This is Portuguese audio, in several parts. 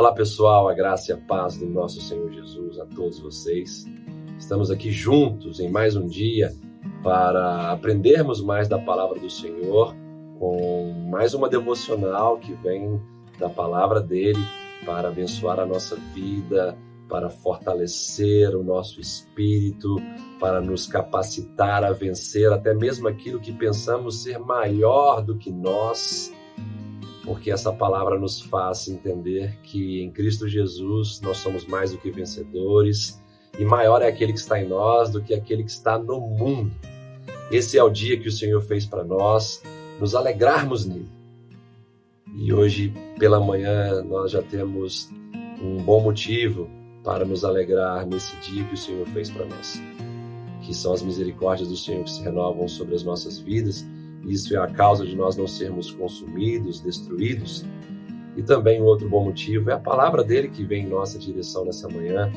Olá pessoal, a graça e a paz do nosso Senhor Jesus a todos vocês. Estamos aqui juntos em mais um dia para aprendermos mais da palavra do Senhor com mais uma devocional que vem da palavra dele para abençoar a nossa vida, para fortalecer o nosso espírito, para nos capacitar a vencer até mesmo aquilo que pensamos ser maior do que nós porque essa palavra nos faz entender que em Cristo Jesus nós somos mais do que vencedores e maior é aquele que está em nós do que aquele que está no mundo. Esse é o dia que o Senhor fez para nós, nos alegrarmos nele. E hoje pela manhã nós já temos um bom motivo para nos alegrar nesse dia que o Senhor fez para nós, que são as misericórdias do Senhor que se renovam sobre as nossas vidas isso é a causa de nós não sermos consumidos, destruídos. E também um outro bom motivo é a palavra dele que vem em nossa direção nessa manhã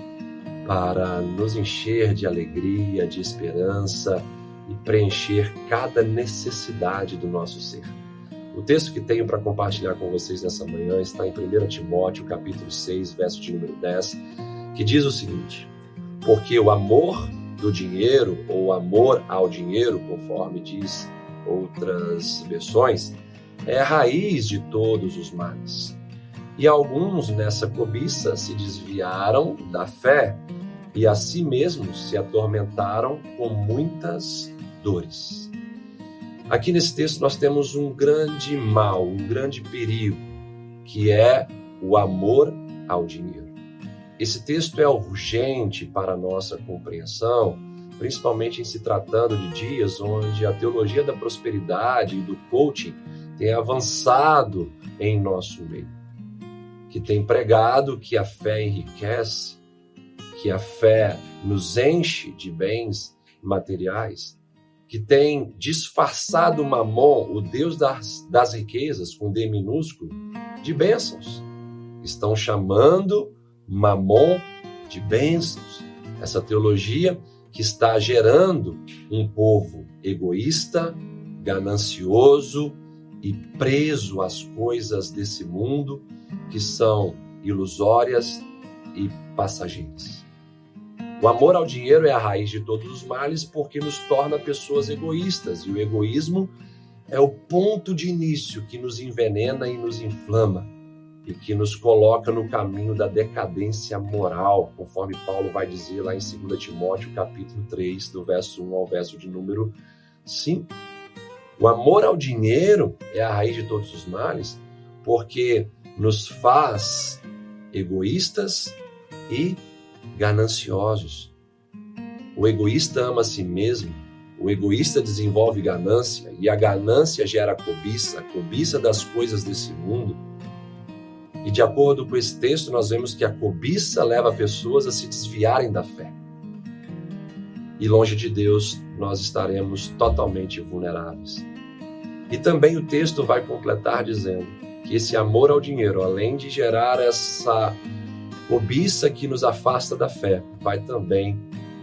para nos encher de alegria, de esperança e preencher cada necessidade do nosso ser. O texto que tenho para compartilhar com vocês nessa manhã está em 1 Timóteo, capítulo 6, verso de número 10, que diz o seguinte: Porque o amor do dinheiro, ou amor ao dinheiro, conforme diz outras versões, é a raiz de todos os males. E alguns nessa cobiça se desviaram da fé e a si mesmos se atormentaram com muitas dores. Aqui nesse texto nós temos um grande mal, um grande perigo, que é o amor ao dinheiro. Esse texto é urgente para a nossa compreensão principalmente em se tratando de dias onde a teologia da prosperidade e do coaching tem avançado em nosso meio, que tem pregado que a fé enriquece, que a fé nos enche de bens materiais, que tem disfarçado Mamon, o Deus das, das riquezas, com D minúsculo, de bênçãos. Estão chamando Mamon de bênçãos. Essa teologia que está gerando um povo egoísta, ganancioso e preso às coisas desse mundo que são ilusórias e passageiras. O amor ao dinheiro é a raiz de todos os males porque nos torna pessoas egoístas e o egoísmo é o ponto de início que nos envenena e nos inflama e que nos coloca no caminho da decadência moral, conforme Paulo vai dizer lá em 2 Timóteo, capítulo 3, do verso 1 ao verso de número 5. O amor ao dinheiro é a raiz de todos os males, porque nos faz egoístas e gananciosos. O egoísta ama a si mesmo, o egoísta desenvolve ganância e a ganância gera cobiça, a cobiça das coisas desse mundo e de acordo com esse texto, nós vemos que a cobiça leva pessoas a se desviarem da fé. E longe de Deus, nós estaremos totalmente vulneráveis. E também o texto vai completar dizendo que esse amor ao dinheiro, além de gerar essa cobiça que nos afasta da fé, vai também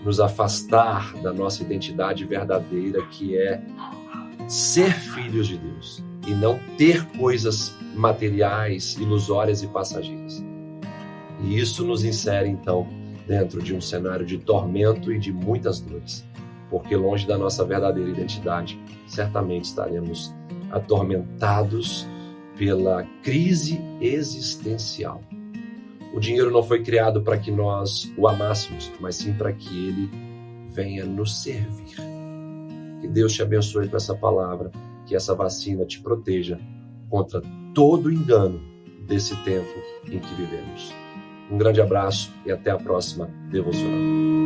nos afastar da nossa identidade verdadeira, que é ser filhos de Deus e não ter coisas materiais, ilusórias e passageiras. E isso nos insere, então, dentro de um cenário de tormento e de muitas dores, porque longe da nossa verdadeira identidade, certamente estaremos atormentados pela crise existencial. O dinheiro não foi criado para que nós o amássemos, mas sim para que ele venha nos servir. Que Deus te abençoe com essa palavra, que essa vacina te proteja contra todo o engano desse tempo em que vivemos. Um grande abraço e até a próxima devocional.